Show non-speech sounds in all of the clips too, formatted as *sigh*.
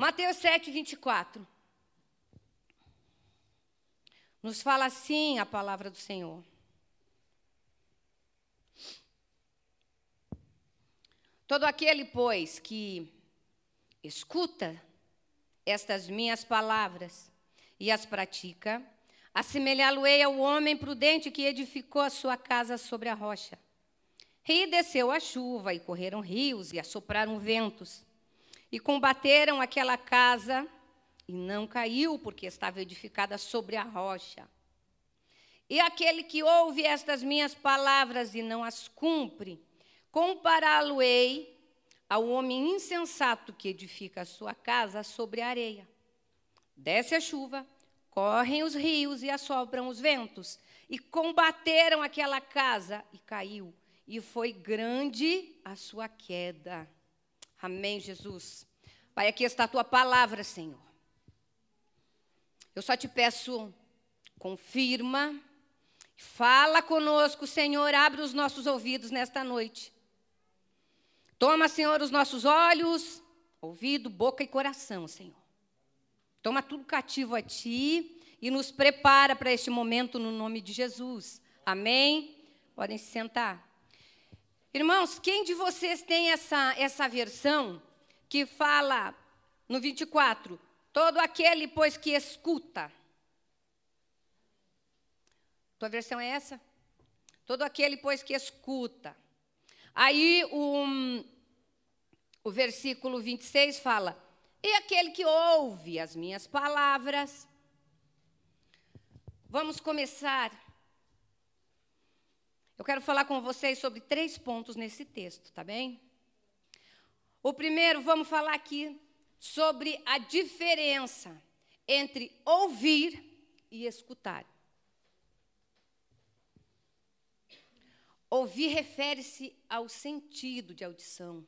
Mateus 7, 24. Nos fala assim a palavra do Senhor. Todo aquele, pois, que escuta estas minhas palavras e as pratica, assemelhá-lo-ei ao homem prudente que edificou a sua casa sobre a rocha. E desceu a chuva, e correram rios, e assopraram ventos, e combateram aquela casa, e não caiu, porque estava edificada sobre a rocha. E aquele que ouve estas minhas palavras e não as cumpre, compará-lo-ei ao homem insensato que edifica a sua casa sobre a areia. Desce a chuva, correm os rios e assopram os ventos, e combateram aquela casa, e caiu, e foi grande a sua queda. Amém, Jesus. Pai, aqui está a tua palavra, Senhor. Eu só te peço, confirma, fala conosco, Senhor, abre os nossos ouvidos nesta noite. Toma, Senhor, os nossos olhos, ouvido, boca e coração, Senhor. Toma tudo cativo a Ti e nos prepara para este momento no nome de Jesus. Amém? Podem se sentar. Irmãos, quem de vocês tem essa, essa versão que fala no 24? Todo aquele, pois, que escuta. Tua versão é essa? Todo aquele, pois, que escuta. Aí o, o versículo 26 fala: E aquele que ouve as minhas palavras. Vamos começar eu quero falar com vocês sobre três pontos nesse texto, tá bem? O primeiro, vamos falar aqui sobre a diferença entre ouvir e escutar. Ouvir refere-se ao sentido de audição,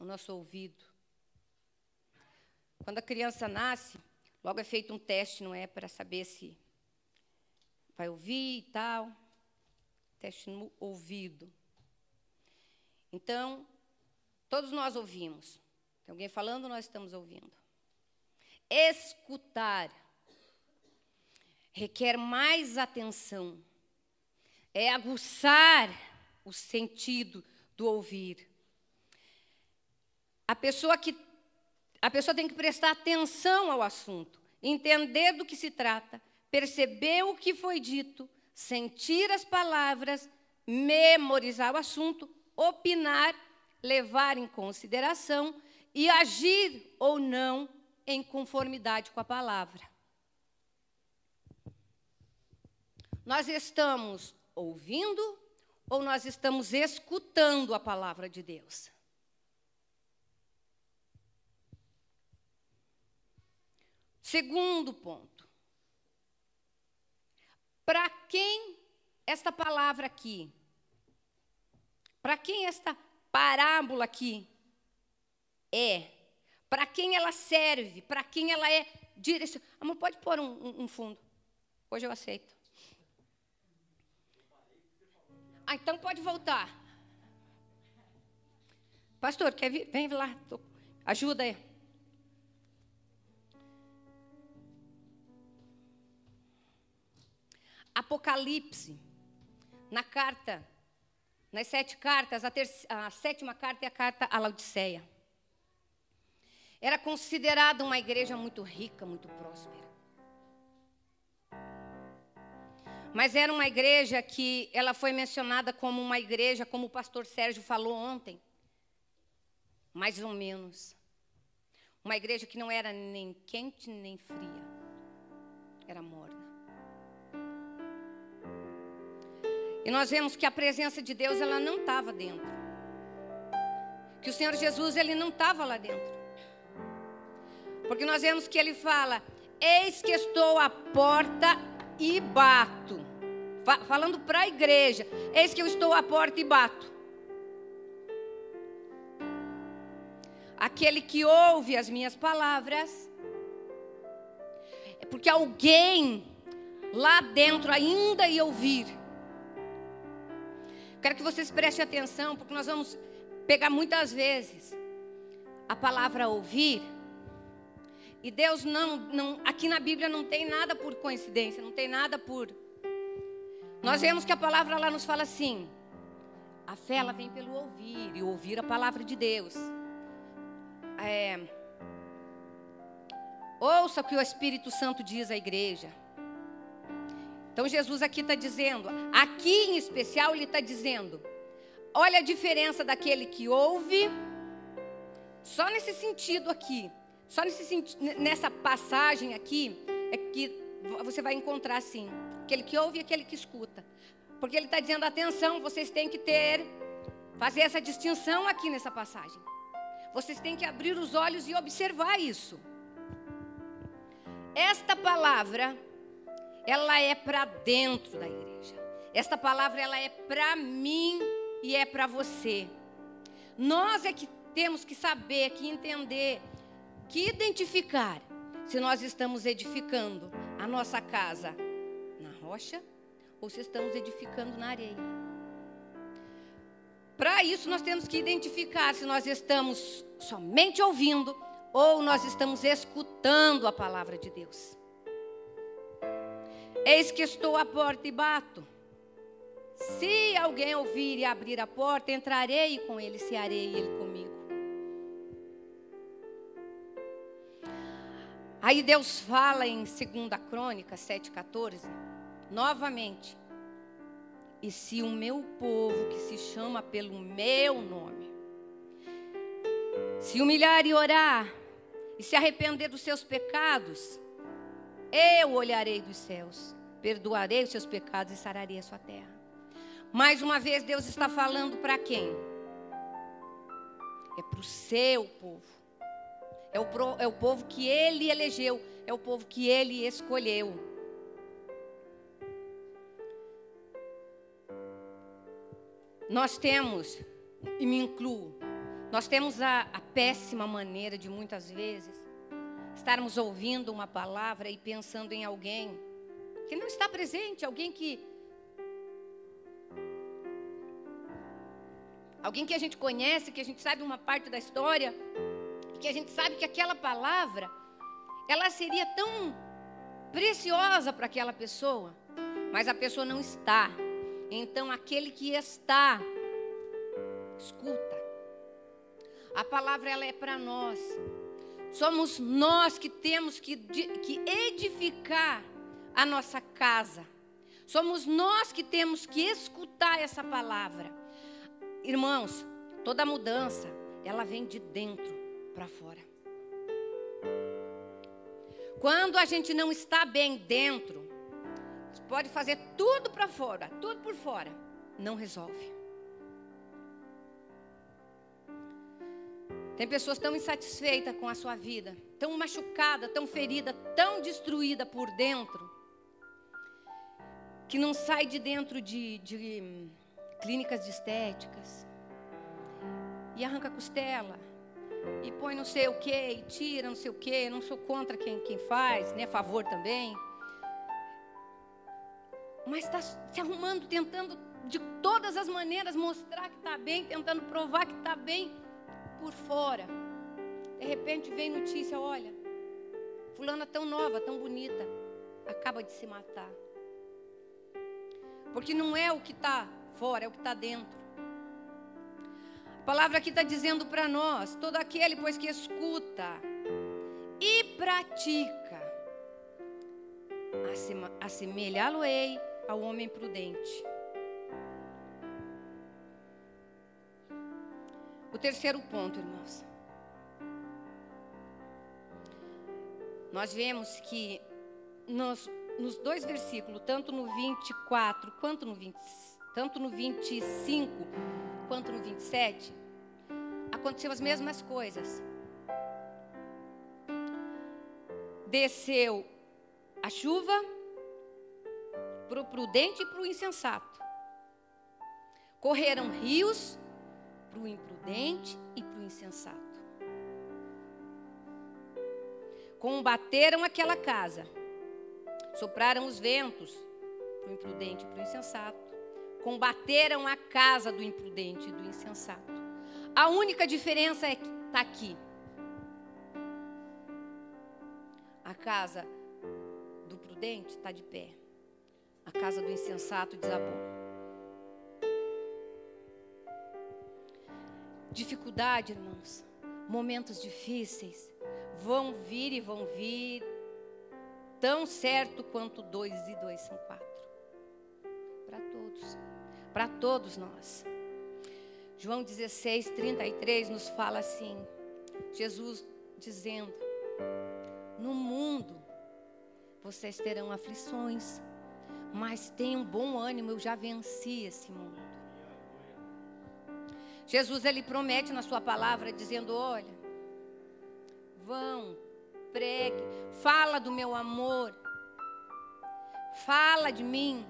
o nosso ouvido. Quando a criança nasce, logo é feito um teste, não é, para saber se vai ouvir e tal teste no ouvido. Então, todos nós ouvimos. Tem alguém falando, nós estamos ouvindo. Escutar requer mais atenção. É aguçar o sentido do ouvir. A pessoa que a pessoa tem que prestar atenção ao assunto, entender do que se trata, perceber o que foi dito sentir as palavras, memorizar o assunto, opinar, levar em consideração e agir ou não em conformidade com a palavra. Nós estamos ouvindo ou nós estamos escutando a palavra de Deus? Segundo ponto. Para quem esta palavra aqui? Para quem esta parábola aqui é? Para quem ela serve? Para quem ela é direcionada? Amor, pode pôr um, um, fundo. Hoje eu aceito. Ah, então pode voltar. Pastor, quer vir? Vem lá. Ajuda aí. Apocalipse, na carta, nas sete cartas, a, a sétima carta é a carta à Laodiceia. Era considerada uma igreja muito rica, muito próspera. Mas era uma igreja que ela foi mencionada como uma igreja, como o pastor Sérgio falou ontem, mais ou menos. Uma igreja que não era nem quente nem fria, era morna. E nós vemos que a presença de Deus ela não estava dentro. Que o Senhor Jesus ele não estava lá dentro. Porque nós vemos que ele fala: Eis que estou à porta e bato. Falando para a igreja: Eis que eu estou à porta e bato. Aquele que ouve as minhas palavras, é porque alguém lá dentro ainda ia ouvir Quero que vocês prestem atenção, porque nós vamos pegar muitas vezes a palavra ouvir E Deus não, não, aqui na Bíblia não tem nada por coincidência, não tem nada por. Nós vemos que a palavra lá nos fala assim: a fé ela vem pelo ouvir e ouvir a palavra de Deus. É, ouça o que o Espírito Santo diz à igreja. Então Jesus aqui está dizendo, aqui em especial ele está dizendo, olha a diferença daquele que ouve, só nesse sentido aqui, só nesse, nessa passagem aqui, é que você vai encontrar assim, aquele que ouve e aquele que escuta. Porque ele está dizendo, atenção, vocês têm que ter, fazer essa distinção aqui nessa passagem. Vocês têm que abrir os olhos e observar isso. Esta palavra ela é para dentro da igreja. Esta palavra ela é para mim e é para você. Nós é que temos que saber, que entender, que identificar se nós estamos edificando a nossa casa na rocha ou se estamos edificando na areia. Para isso nós temos que identificar se nós estamos somente ouvindo ou nós estamos escutando a palavra de Deus. Eis que estou à porta e bato. Se alguém ouvir e abrir a porta, entrarei com ele, se arei ele comigo. Aí Deus fala em 2 Crônica 7,14, novamente. E se o meu povo, que se chama pelo meu nome, se humilhar e orar, e se arrepender dos seus pecados, eu olharei dos céus, perdoarei os seus pecados e sararei a sua terra. Mais uma vez, Deus está falando para quem? É para o seu povo. É o, pro, é o povo que ele elegeu. É o povo que ele escolheu. Nós temos, e me incluo, nós temos a, a péssima maneira de muitas vezes estarmos ouvindo uma palavra e pensando em alguém que não está presente, alguém que. Alguém que a gente conhece, que a gente sabe uma parte da história, que a gente sabe que aquela palavra, ela seria tão preciosa para aquela pessoa, mas a pessoa não está. Então, aquele que está, escuta. A palavra ela é para nós. Somos nós que temos que, edificar a nossa casa. Somos nós que temos que escutar essa palavra. Irmãos, toda mudança, ela vem de dentro para fora. Quando a gente não está bem dentro, pode fazer tudo para fora, tudo por fora, não resolve. Tem pessoas tão insatisfeitas com a sua vida, tão machucada, tão ferida, tão destruída por dentro, que não sai de dentro de, de clínicas de estéticas e arranca costela e põe não sei o que e tira não sei o que. Não sou contra quem, quem faz, nem a favor também. Mas está se arrumando, tentando de todas as maneiras mostrar que está bem, tentando provar que está bem por fora. De repente vem notícia, olha, fulana tão nova, tão bonita, acaba de se matar. Porque não é o que está fora, é o que está dentro. A palavra aqui está dizendo para nós: todo aquele, pois, que escuta e pratica, assemelhá-lo-ei ao homem prudente terceiro ponto, irmãos. Nós vemos que nos, nos dois versículos, tanto no 24 quanto no 20, tanto no 25 quanto no 27, aconteceu as mesmas coisas. Desceu a chuva para o prudente e para o insensato. Correram rios para o imprudente e para o insensato. Combateram aquela casa, sopraram os ventos para o imprudente e para o insensato. Combateram a casa do imprudente e do insensato. A única diferença é que está aqui. A casa do prudente está de pé. A casa do insensato desabou. Dificuldade, irmãos, momentos difíceis vão vir e vão vir tão certo quanto dois e dois são quatro. Para todos, para todos nós. João 16, 33 nos fala assim: Jesus dizendo: No mundo vocês terão aflições, mas tenham bom ânimo, eu já venci esse mundo. Jesus ele promete na sua palavra dizendo: Olha, vão, pregue, fala do meu amor, fala de mim,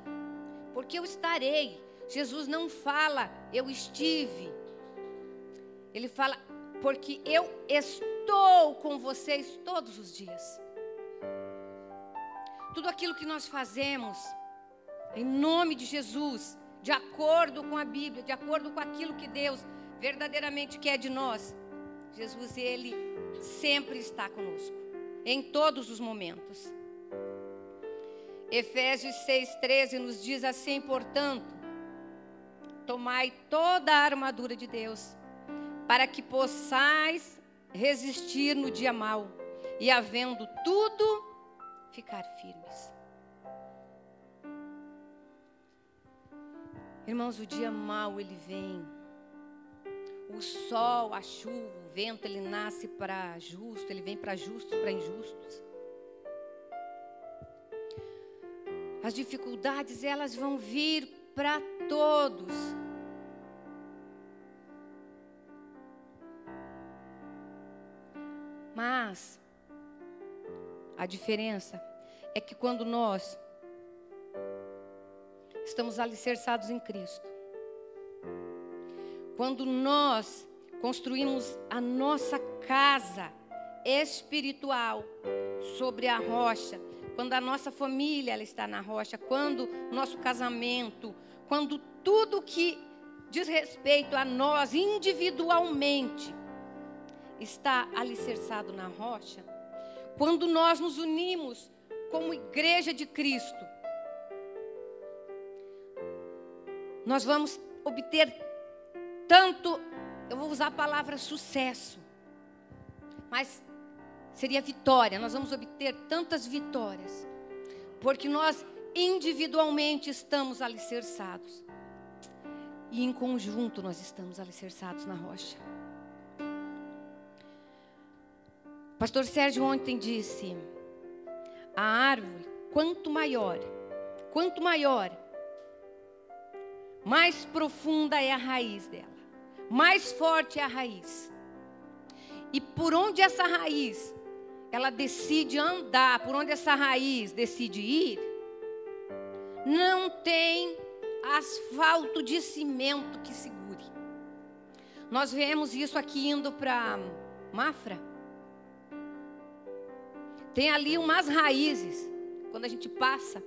porque eu estarei. Jesus não fala, eu estive. Ele fala, porque eu estou com vocês todos os dias. Tudo aquilo que nós fazemos, em nome de Jesus, de acordo com a Bíblia, de acordo com aquilo que Deus verdadeiramente quer de nós, Jesus, Ele sempre está conosco, em todos os momentos. Efésios 6,13 nos diz assim, portanto, tomai toda a armadura de Deus, para que possais resistir no dia mau, e havendo tudo, ficar firmes. Irmãos, o dia mau ele vem. O sol, a chuva, o vento, ele nasce para justo, ele vem para justos, para injustos. As dificuldades, elas vão vir para todos. Mas a diferença é que quando nós estamos alicerçados em Cristo, quando nós construímos a nossa casa espiritual sobre a rocha, quando a nossa família ela está na rocha, quando nosso casamento, quando tudo que diz respeito a nós individualmente está alicerçado na rocha, quando nós nos unimos como igreja de Cristo, nós vamos obter tanto, eu vou usar a palavra sucesso, mas seria vitória. Nós vamos obter tantas vitórias, porque nós individualmente estamos alicerçados, e em conjunto nós estamos alicerçados na rocha. Pastor Sérgio ontem disse: a árvore, quanto maior, quanto maior, mais profunda é a raiz dela, mais forte é a raiz. E por onde essa raiz ela decide andar, por onde essa raiz decide ir, não tem asfalto de cimento que segure. Nós vemos isso aqui indo para Mafra. Tem ali umas raízes. Quando a gente passa,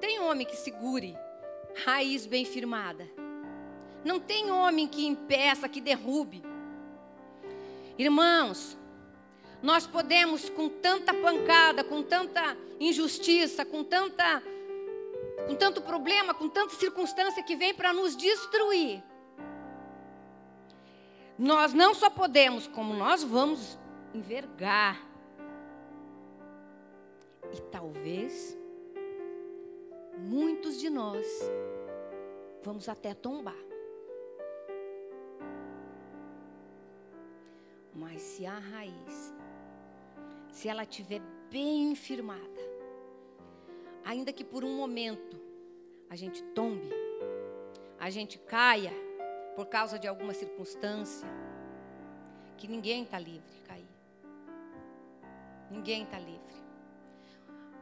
tem homem que segure raiz bem firmada. Não tem homem que impeça, que derrube. Irmãos, nós podemos com tanta pancada, com tanta injustiça, com tanta com tanto problema, com tanta circunstância que vem para nos destruir. Nós não só podemos, como nós vamos envergar. E talvez muitos de nós vamos até tombar. Mas se a raiz, se ela estiver bem firmada, ainda que por um momento a gente tombe, a gente caia por causa de alguma circunstância, que ninguém está livre de cair. Ninguém está livre.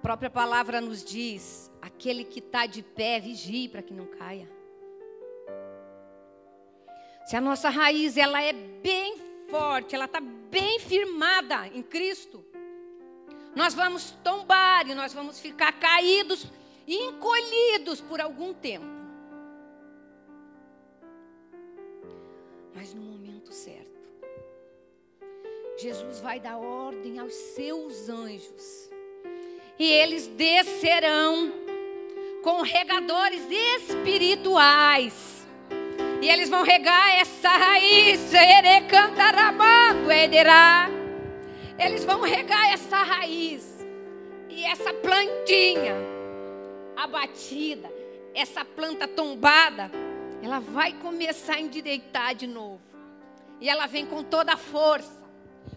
Própria palavra nos diz: aquele que está de pé, vigie para que não caia. Se a nossa raiz ela é bem forte, ela está bem firmada em Cristo, nós vamos tombar e nós vamos ficar caídos e encolhidos por algum tempo. Mas no momento certo, Jesus vai dar ordem aos seus anjos. E eles descerão com regadores espirituais. E eles vão regar essa raiz, ederá. Eles vão regar essa raiz e essa plantinha abatida, essa planta tombada, ela vai começar a endireitar de novo. E ela vem com toda a força,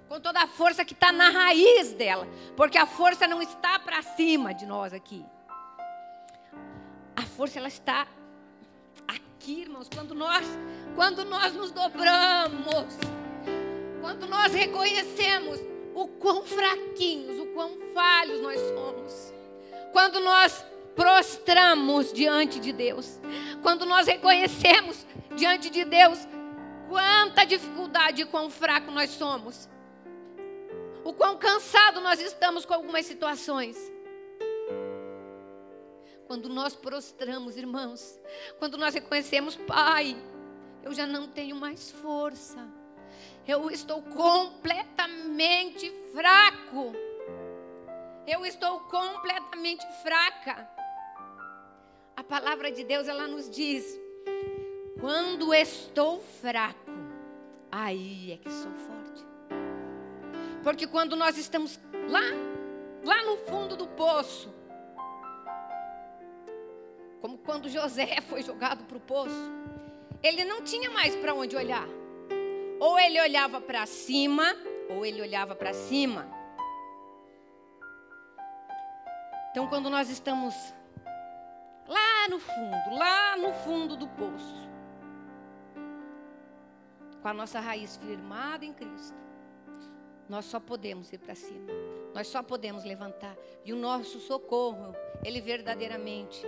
com toda a força que está na raiz dela, porque a força não está para cima de nós aqui. A força ela está aqui, irmãos, quando nós, quando nós nos dobramos, quando nós reconhecemos o quão fraquinhos, o quão falhos nós somos. Quando nós prostramos diante de Deus, quando nós reconhecemos diante de Deus quanta dificuldade e quão fraco nós somos, o quão cansado nós estamos com algumas situações. Quando nós prostramos, irmãos, quando nós reconhecemos, Pai, eu já não tenho mais força, eu estou completamente fraco, eu estou completamente fraca. A palavra de Deus, ela nos diz: quando estou fraco, aí é que sou forte. Porque quando nós estamos lá, lá no fundo do poço, como quando José *laughs* foi jogado para o poço, ele não tinha mais para onde olhar. Ou ele olhava para cima, ou ele olhava para cima. Então, quando nós estamos lá no fundo, lá no fundo do poço, com a nossa raiz firmada em Cristo, nós só podemos ir para cima. Nós só podemos levantar. E o nosso socorro, ele verdadeiramente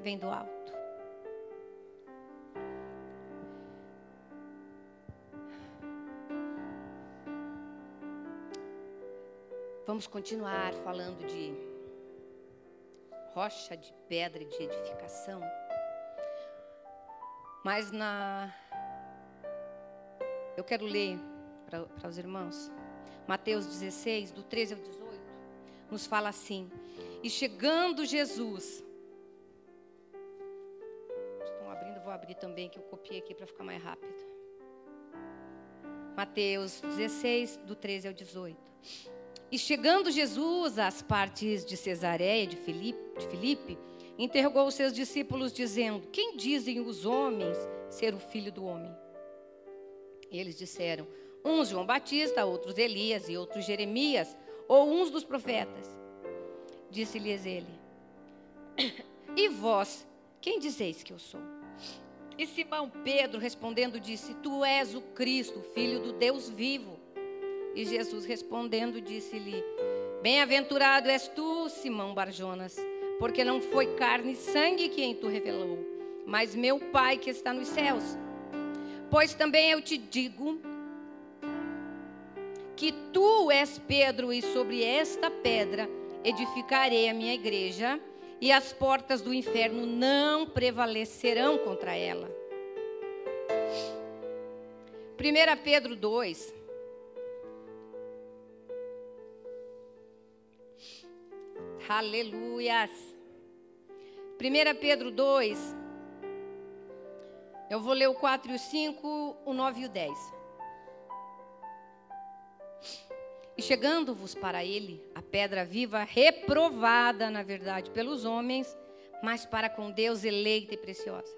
vem do alto. Vamos continuar falando de rocha, de pedra e de edificação. Mas na eu quero ler para os irmãos. Mateus 16, do 13 ao 18, nos fala assim: E chegando Jesus. Estão abrindo, vou abrir também, que eu copiei aqui para ficar mais rápido. Mateus 16, do 13 ao 18. E chegando Jesus às partes de Cesareia de Filipe, de Filipe, interrogou os seus discípulos, dizendo: Quem dizem os homens ser o filho do homem? E eles disseram: uns João Batista, outros Elias e outros Jeremias, ou uns dos profetas. Disse-lhes ele: *coughs* E vós, quem dizeis que eu sou? E Simão Pedro respondendo disse: Tu és o Cristo, filho do Deus vivo. E Jesus respondendo disse-lhe: Bem-aventurado és tu, Simão Barjonas, porque não foi carne e sangue quem tu revelou, mas meu Pai que está nos céus. Pois também eu te digo que tu és Pedro, e sobre esta pedra edificarei a minha igreja, e as portas do inferno não prevalecerão contra ela. 1 Pedro 2. Aleluias. 1 Pedro 2, eu vou ler o 4 e o 5, o 9 e o 10. E chegando-vos para ele, a pedra viva, reprovada, na verdade, pelos homens, mas para com Deus eleita e preciosa.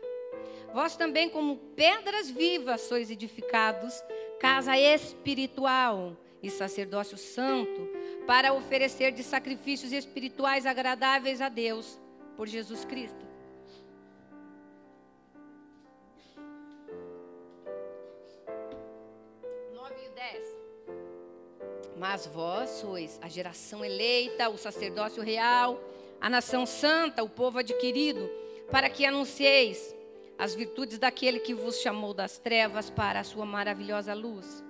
Vós também, como pedras vivas, sois edificados, casa espiritual e sacerdócio santo, para oferecer de sacrifícios espirituais agradáveis a Deus, por Jesus Cristo. Mas vós sois a geração eleita, o sacerdócio real, a nação santa, o povo adquirido, para que anuncieis as virtudes daquele que vos chamou das trevas para a sua maravilhosa luz.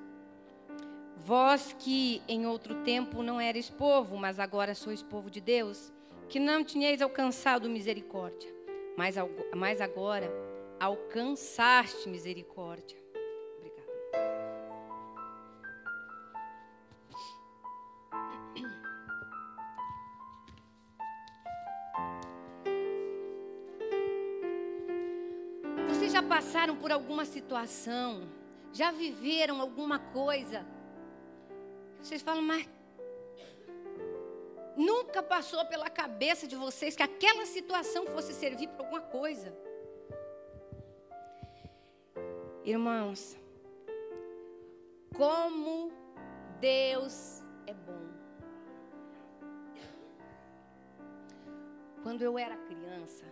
Vós que em outro tempo não eres povo, mas agora sois povo de Deus, que não tinhais alcançado misericórdia, mas, mas agora alcançaste misericórdia passaram por alguma situação, já viveram alguma coisa, vocês falam, mas nunca passou pela cabeça de vocês que aquela situação fosse servir para alguma coisa. Irmãos, como Deus é bom. Quando eu era criança,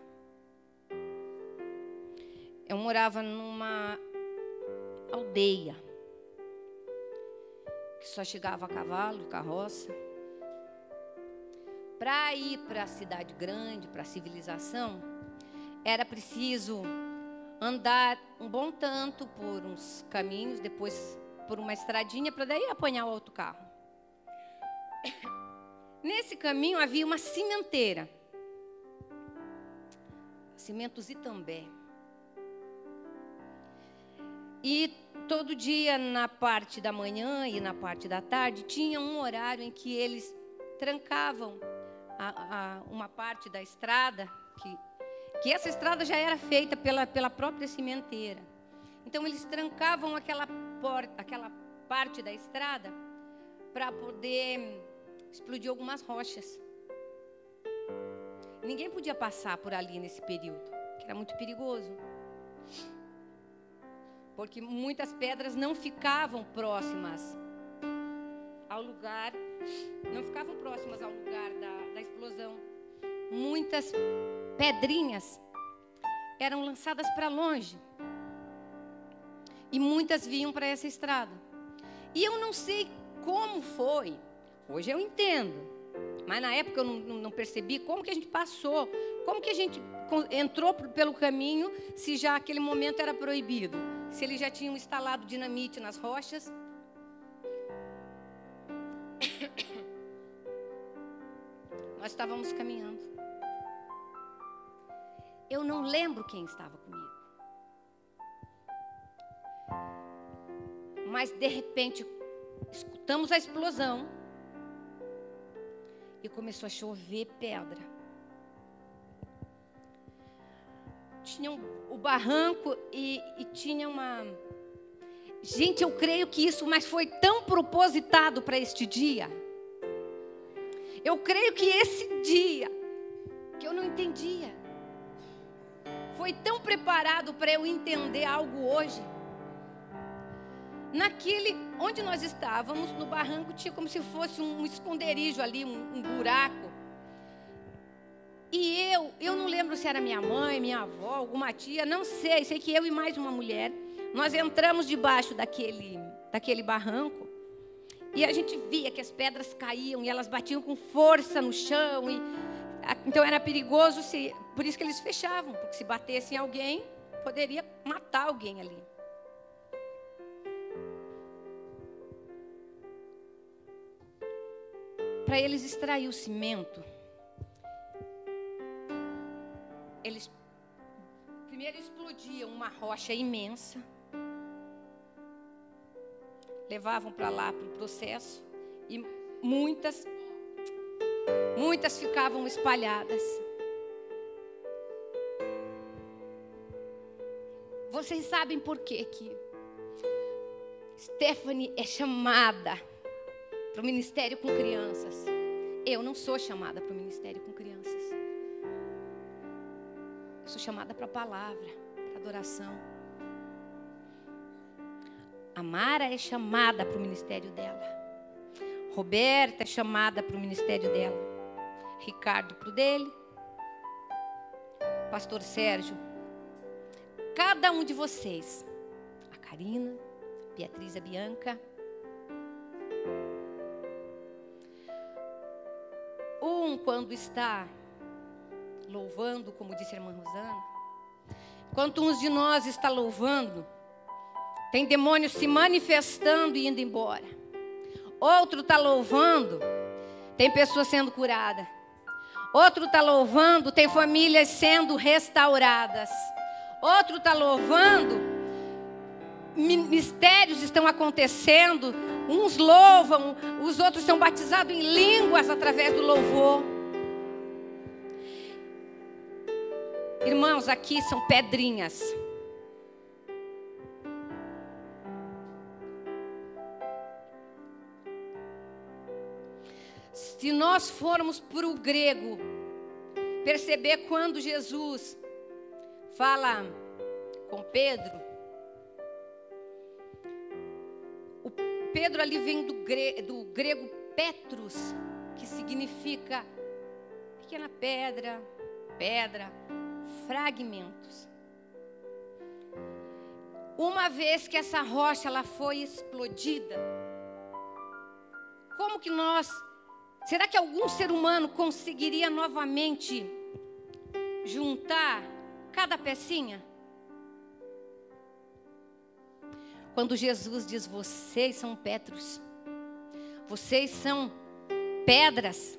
eu morava numa aldeia que só chegava a cavalo, carroça. Para ir para a cidade grande, para a civilização, era preciso andar um bom tanto por uns caminhos, depois por uma estradinha, para daí apanhar o outro carro. *coughs* Nesse caminho havia uma cimenteira. Cimentos Itambé. E todo dia, na parte da manhã e na parte da tarde, tinha um horário em que eles trancavam a, a, uma parte da estrada, que, que essa estrada já era feita pela, pela própria cimenteira. Então, eles trancavam aquela, porta, aquela parte da estrada para poder explodir algumas rochas. Ninguém podia passar por ali nesse período, que era muito perigoso porque muitas pedras não ficavam próximas ao lugar, não ficavam próximas ao lugar da, da explosão. Muitas pedrinhas eram lançadas para longe e muitas vinham para essa estrada. E eu não sei como foi, hoje eu entendo, mas na época eu não, não percebi como que a gente passou, como que a gente entrou pelo caminho se já aquele momento era proibido se eles já tinham instalado dinamite nas rochas. *coughs* Nós estávamos caminhando. Eu não lembro quem estava comigo. Mas de repente escutamos a explosão e começou a chover pedra. Tinha o barranco e, e tinha uma. Gente, eu creio que isso, mas foi tão propositado para este dia. Eu creio que esse dia, que eu não entendia, foi tão preparado para eu entender algo hoje. Naquele, onde nós estávamos, no barranco, tinha como se fosse um esconderijo ali, um, um buraco. E eu, eu não lembro se era minha mãe, minha avó, alguma tia, não sei. Sei que eu e mais uma mulher, nós entramos debaixo daquele, daquele barranco. E a gente via que as pedras caíam e elas batiam com força no chão. E, então era perigoso, se, por isso que eles fechavam, porque se batesse em alguém, poderia matar alguém ali. Para eles extrair o cimento, primeiro explodiam uma rocha imensa, levavam para lá para o processo e muitas, muitas ficavam espalhadas. Vocês sabem por quê que Stephanie é chamada para o ministério com crianças. Eu não sou chamada para o ministério com crianças. Chamada para a palavra, para adoração. A Mara é chamada para o ministério dela. Roberta é chamada para o ministério dela. Ricardo para o dele. Pastor Sérgio. Cada um de vocês. A Karina, a Beatriz, a Bianca. Um, quando está louvando, como disse a irmã Rosana, enquanto uns de nós está louvando, tem demônios se manifestando e indo embora. Outro está louvando, tem pessoas sendo curadas. Outro está louvando, tem famílias sendo restauradas. Outro está louvando, mistérios estão acontecendo. Uns louvam, os outros são batizados em línguas através do louvor. Irmãos, aqui são pedrinhas. Se nós formos para o grego, perceber quando Jesus fala com Pedro, o Pedro ali vem do, gre do grego Petrus, que significa pequena pedra, pedra, fragmentos. Uma vez que essa rocha ela foi explodida, como que nós, será que algum ser humano conseguiria novamente juntar cada pecinha? Quando Jesus diz: Vocês são Petros, vocês são pedras,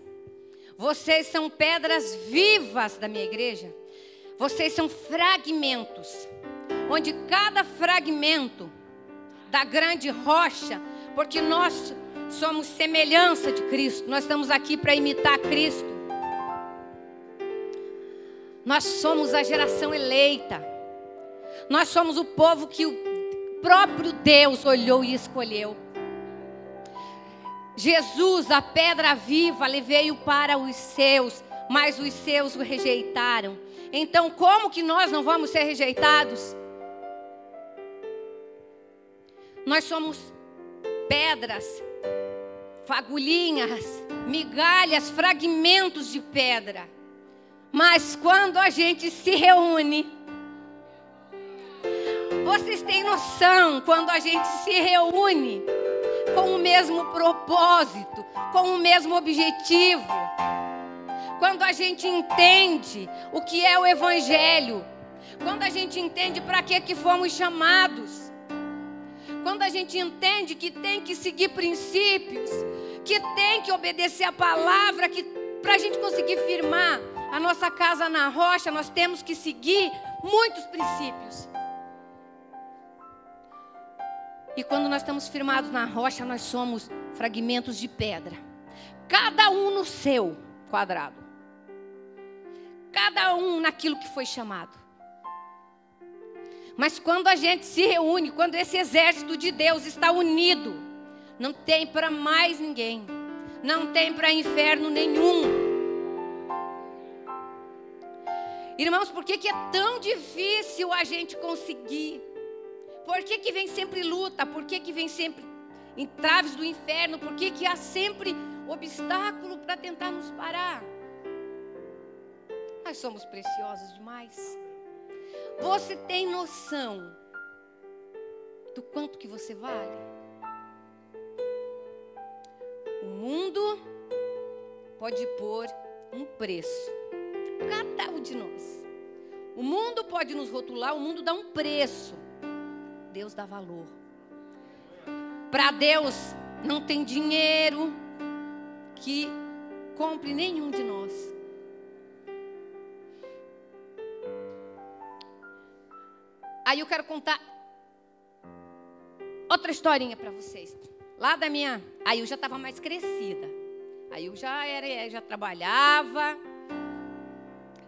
vocês são pedras vivas da minha igreja, vocês são fragmentos, onde cada fragmento da grande rocha, porque nós somos semelhança de Cristo, nós estamos aqui para imitar Cristo. Nós somos a geração eleita. Nós somos o povo que o próprio Deus olhou e escolheu. Jesus, a pedra viva, ele veio para os seus, mas os seus o rejeitaram. Então, como que nós não vamos ser rejeitados? Nós somos pedras, fagulhinhas, migalhas, fragmentos de pedra. Mas quando a gente se reúne, vocês têm noção quando a gente se reúne com o mesmo propósito, com o mesmo objetivo. Quando a gente entende o que é o evangelho, quando a gente entende para que que fomos chamados. Quando a gente entende que tem que seguir princípios, que tem que obedecer a palavra, que para a gente conseguir firmar a nossa casa na rocha, nós temos que seguir muitos princípios. E quando nós estamos firmados na rocha, nós somos fragmentos de pedra. Cada um no seu quadrado. Cada um naquilo que foi chamado. Mas quando a gente se reúne, quando esse exército de Deus está unido, não tem para mais ninguém. Não tem para inferno nenhum. Irmãos, por que, que é tão difícil a gente conseguir por que, que vem sempre luta? Por que, que vem sempre entraves do inferno? Por que, que há sempre obstáculo para tentar nos parar? Nós somos preciosos demais. Você tem noção do quanto que você vale? O mundo pode pôr um preço. Cada um de nós. O mundo pode nos rotular, o mundo dá um preço. Deus dá valor. Para Deus não tem dinheiro que compre nenhum de nós. Aí eu quero contar outra historinha para vocês. Lá da minha, aí eu já estava mais crescida. Aí eu já era, já trabalhava.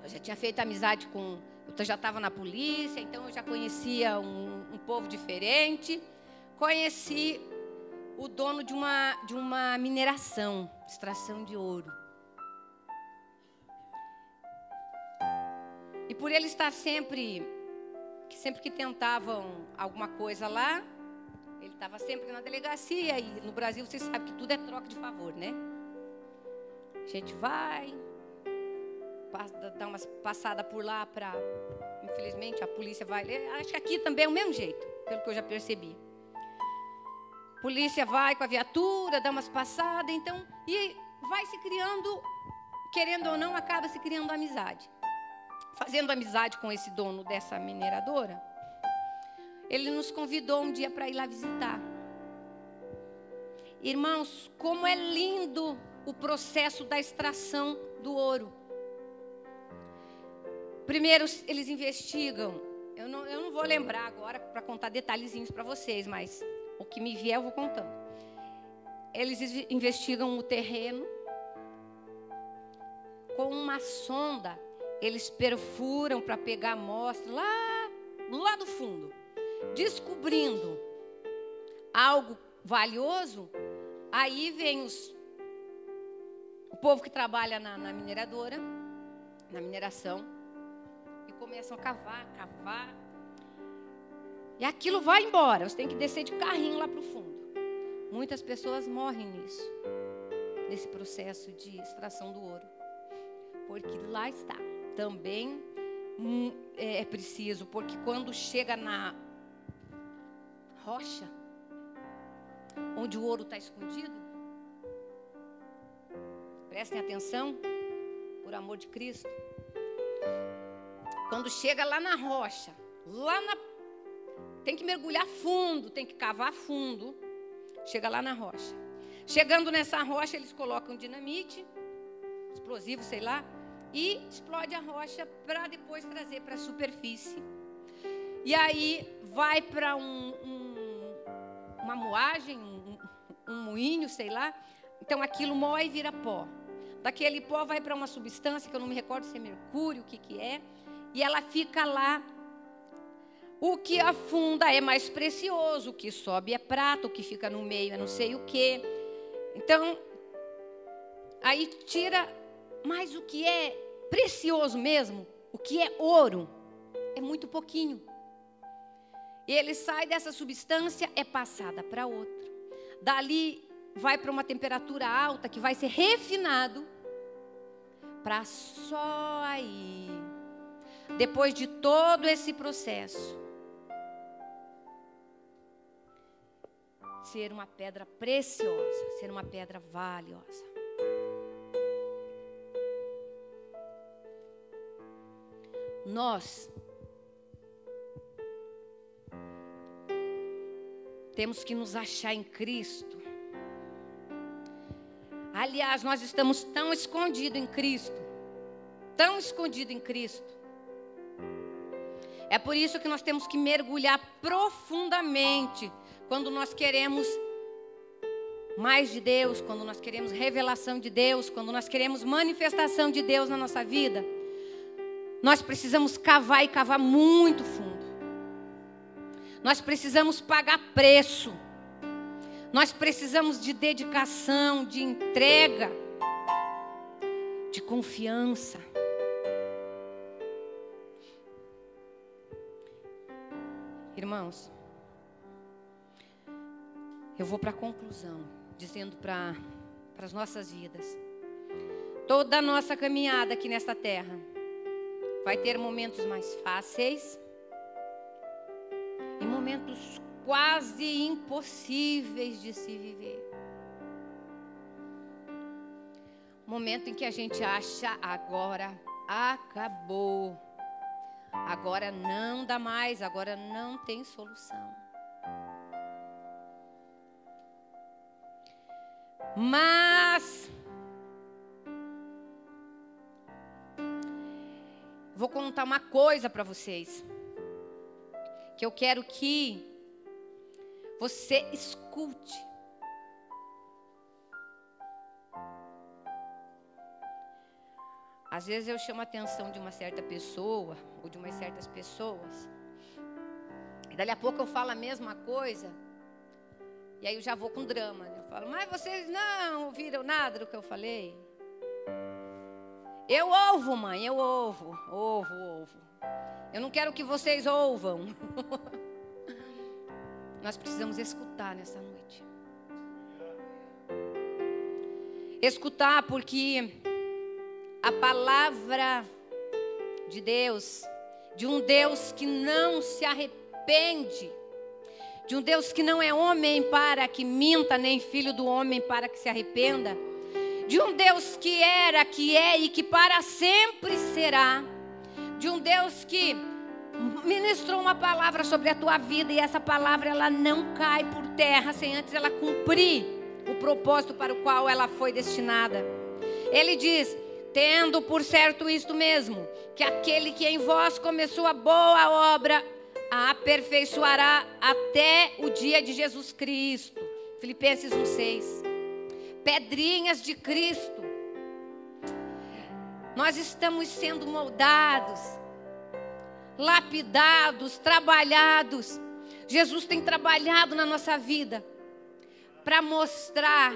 Eu já tinha feito amizade com eu já estava na polícia, então eu já conhecia um, um povo diferente. Conheci o dono de uma, de uma mineração, extração de ouro. E por ele estar sempre, que sempre que tentavam alguma coisa lá, ele estava sempre na delegacia e no Brasil vocês sabem que tudo é troca de favor, né? A gente vai, dar umas passadas por lá para. Infelizmente, a polícia vai. Acho que aqui também é o mesmo jeito, pelo que eu já percebi. Polícia vai com a viatura, dá umas passadas, então. E vai se criando, querendo ou não, acaba se criando amizade. Fazendo amizade com esse dono dessa mineradora, ele nos convidou um dia para ir lá visitar. Irmãos, como é lindo o processo da extração do ouro. Primeiro, eles investigam. Eu não, eu não vou lembrar agora para contar detalhezinhos para vocês, mas o que me vier eu vou contando. Eles investigam o terreno. Com uma sonda, eles perfuram para pegar amostra lá, lá do fundo. Descobrindo algo valioso, aí vem os povo que trabalha na, na mineradora, na mineração, e começam a cavar, cavar. E aquilo vai embora. Você tem que descer de carrinho lá para o fundo. Muitas pessoas morrem nisso, nesse processo de extração do ouro. Porque lá está. Também hum, é, é preciso, porque quando chega na rocha, onde o ouro está escondido, prestem atenção, por amor de Cristo. Quando chega lá na rocha, lá na. Tem que mergulhar fundo, tem que cavar fundo Chega lá na rocha. Chegando nessa rocha, eles colocam dinamite, explosivo, sei lá, e explode a rocha para depois trazer para a superfície. E aí vai para um, um, uma moagem, um, um moinho, sei lá. Então aquilo moe e vira pó. Daquele pó vai para uma substância que eu não me recordo se é mercúrio, o que, que é. E ela fica lá o que afunda é mais precioso, o que sobe é prata, o que fica no meio é não sei o quê. Então, aí tira, mas o que é precioso mesmo, o que é ouro, é muito pouquinho. Ele sai dessa substância, é passada para outra. Dali vai para uma temperatura alta que vai ser refinado para só aí. Depois de todo esse processo, ser uma pedra preciosa, ser uma pedra valiosa. Nós temos que nos achar em Cristo. Aliás, nós estamos tão escondidos em Cristo, tão escondidos em Cristo. É por isso que nós temos que mergulhar profundamente quando nós queremos mais de Deus, quando nós queremos revelação de Deus, quando nós queremos manifestação de Deus na nossa vida, nós precisamos cavar e cavar muito fundo. Nós precisamos pagar preço. Nós precisamos de dedicação, de entrega, de confiança. Irmãos, eu vou para a conclusão, dizendo para as nossas vidas. Toda a nossa caminhada aqui nesta terra vai ter momentos mais fáceis e momentos quase impossíveis de se viver. Momento em que a gente acha agora acabou. Agora não dá mais, agora não tem solução. Mas vou contar uma coisa para vocês. Que eu quero que você escute. Às vezes eu chamo a atenção de uma certa pessoa ou de umas certas pessoas. E dali a pouco eu falo a mesma coisa. E aí eu já vou com drama. Né? Eu falo, mas vocês não ouviram nada do que eu falei? Eu ouvo, mãe, eu ouvo, ouvo, ouvo. Eu não quero que vocês ouvam. *laughs* Nós precisamos escutar nessa noite. Escutar porque a palavra de Deus, de um Deus que não se arrepende, de um Deus que não é homem para que minta, nem filho do homem para que se arrependa, de um Deus que era, que é e que para sempre será, de um Deus que ministrou uma palavra sobre a tua vida e essa palavra ela não cai por terra sem antes ela cumprir o propósito para o qual ela foi destinada. Ele diz: tendo por certo isto mesmo, que aquele que em vós começou a boa obra a aperfeiçoará até o dia de Jesus Cristo. Filipenses 1:6. Pedrinhas de Cristo. Nós estamos sendo moldados, lapidados, trabalhados. Jesus tem trabalhado na nossa vida para mostrar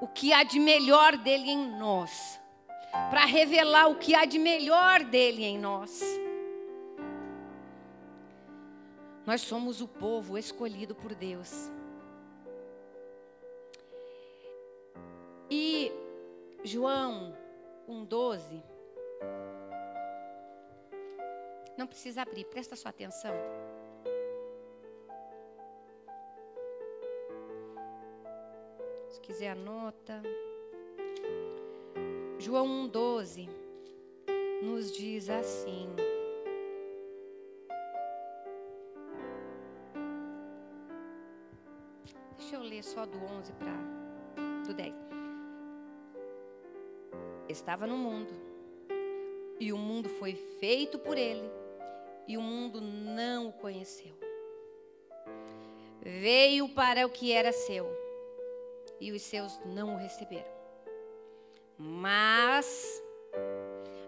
o que há de melhor dele em nós, para revelar o que há de melhor dele em nós. Nós somos o povo escolhido por Deus. E João 1,12. Não precisa abrir, presta sua atenção. Se quiser, anota. João 1,12 nos diz assim. Deixa eu ler só do 11 para do 10 estava no mundo, e o mundo foi feito por ele, e o mundo não o conheceu. Veio para o que era seu, e os seus não o receberam. Mas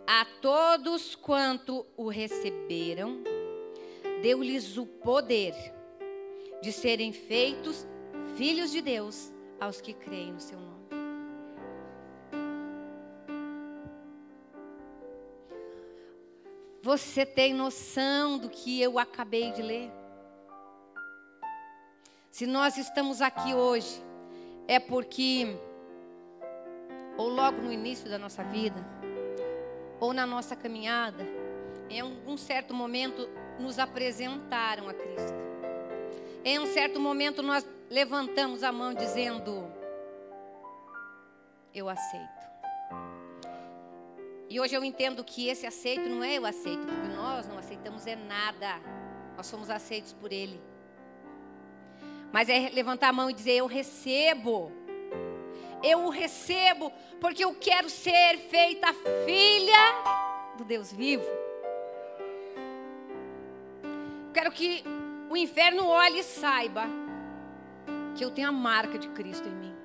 a todos quanto o receberam, deu-lhes o poder de serem feitos filhos de Deus aos que creem no seu nome. Você tem noção do que eu acabei de ler? Se nós estamos aqui hoje, é porque, ou logo no início da nossa vida, ou na nossa caminhada, em algum certo momento nos apresentaram a Cristo. Em um certo momento nós levantamos a mão dizendo: Eu aceito. E hoje eu entendo que esse aceito não é eu aceito, porque nós não aceitamos é nada. Nós somos aceitos por Ele. Mas é levantar a mão e dizer: Eu recebo. Eu o recebo, porque eu quero ser feita filha do Deus vivo. Quero que o inferno olhe e saiba que eu tenho a marca de Cristo em mim.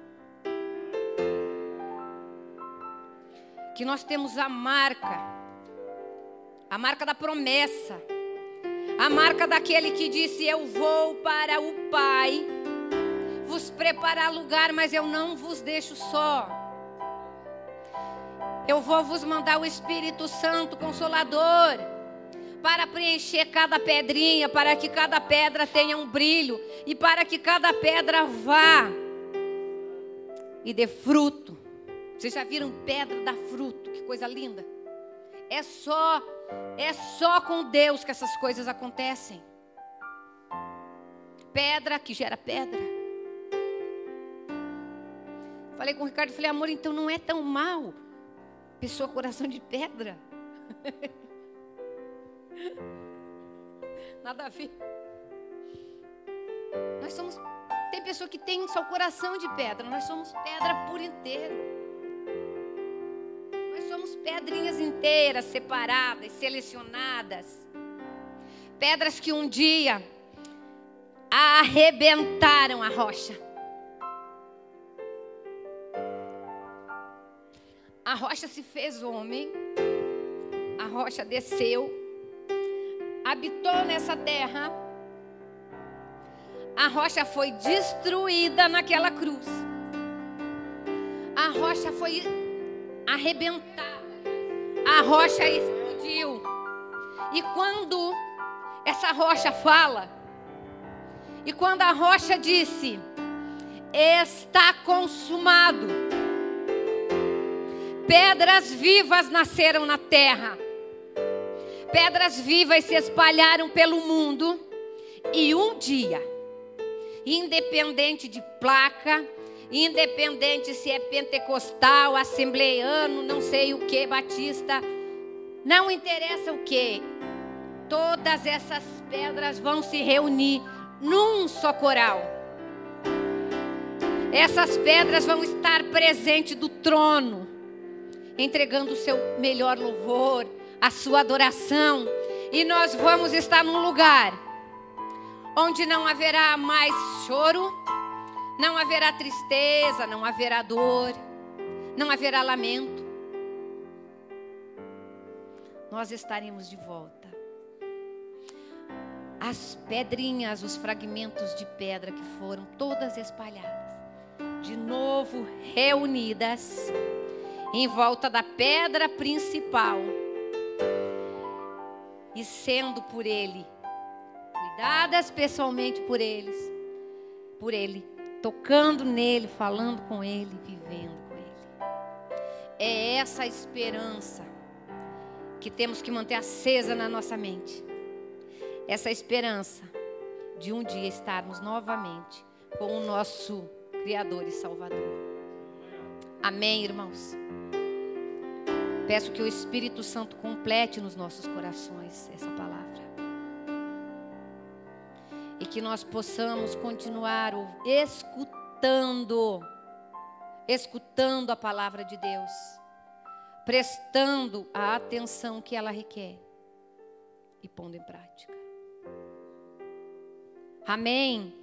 Que nós temos a marca, a marca da promessa, a marca daquele que disse: Eu vou para o Pai, vos preparar lugar, mas eu não vos deixo só. Eu vou vos mandar o Espírito Santo Consolador para preencher cada pedrinha, para que cada pedra tenha um brilho e para que cada pedra vá e dê fruto. Vocês já viram pedra dar fruto? Que coisa linda. É só, é só com Deus que essas coisas acontecem. Pedra que gera pedra. Falei com o Ricardo, falei, amor, então não é tão mal. Pessoa coração de pedra. *laughs* Nada a ver. Nós somos. Tem pessoa que tem só o coração de pedra. Nós somos pedra por inteiro pedrinhas inteiras, separadas, selecionadas. Pedras que um dia arrebentaram a rocha. A rocha se fez homem, a rocha desceu, habitou nessa terra. A rocha foi destruída naquela cruz. A rocha foi arrebentada a rocha explodiu. E quando essa rocha fala, e quando a rocha disse: Está consumado. Pedras vivas nasceram na terra. Pedras vivas se espalharam pelo mundo. E um dia, independente de placa, independente se é pentecostal, assembleiano, não sei o que, batista, não interessa o que, todas essas pedras vão se reunir num só coral. Essas pedras vão estar presentes do trono, entregando o seu melhor louvor, a sua adoração, e nós vamos estar num lugar onde não haverá mais choro, não haverá tristeza, não haverá dor, não haverá lamento. Nós estaremos de volta. As pedrinhas, os fragmentos de pedra que foram todas espalhadas, de novo reunidas em volta da pedra principal e sendo por ele cuidadas pessoalmente por eles, por ele, tocando nele, falando com ele, vivendo com ele. É essa esperança que temos que manter acesa na nossa mente. Essa esperança de um dia estarmos novamente com o nosso Criador e Salvador. Amém, irmãos? Peço que o Espírito Santo complete nos nossos corações essa palavra. E que nós possamos continuar escutando, escutando a palavra de Deus, prestando a atenção que ela requer e pondo em prática. Amém.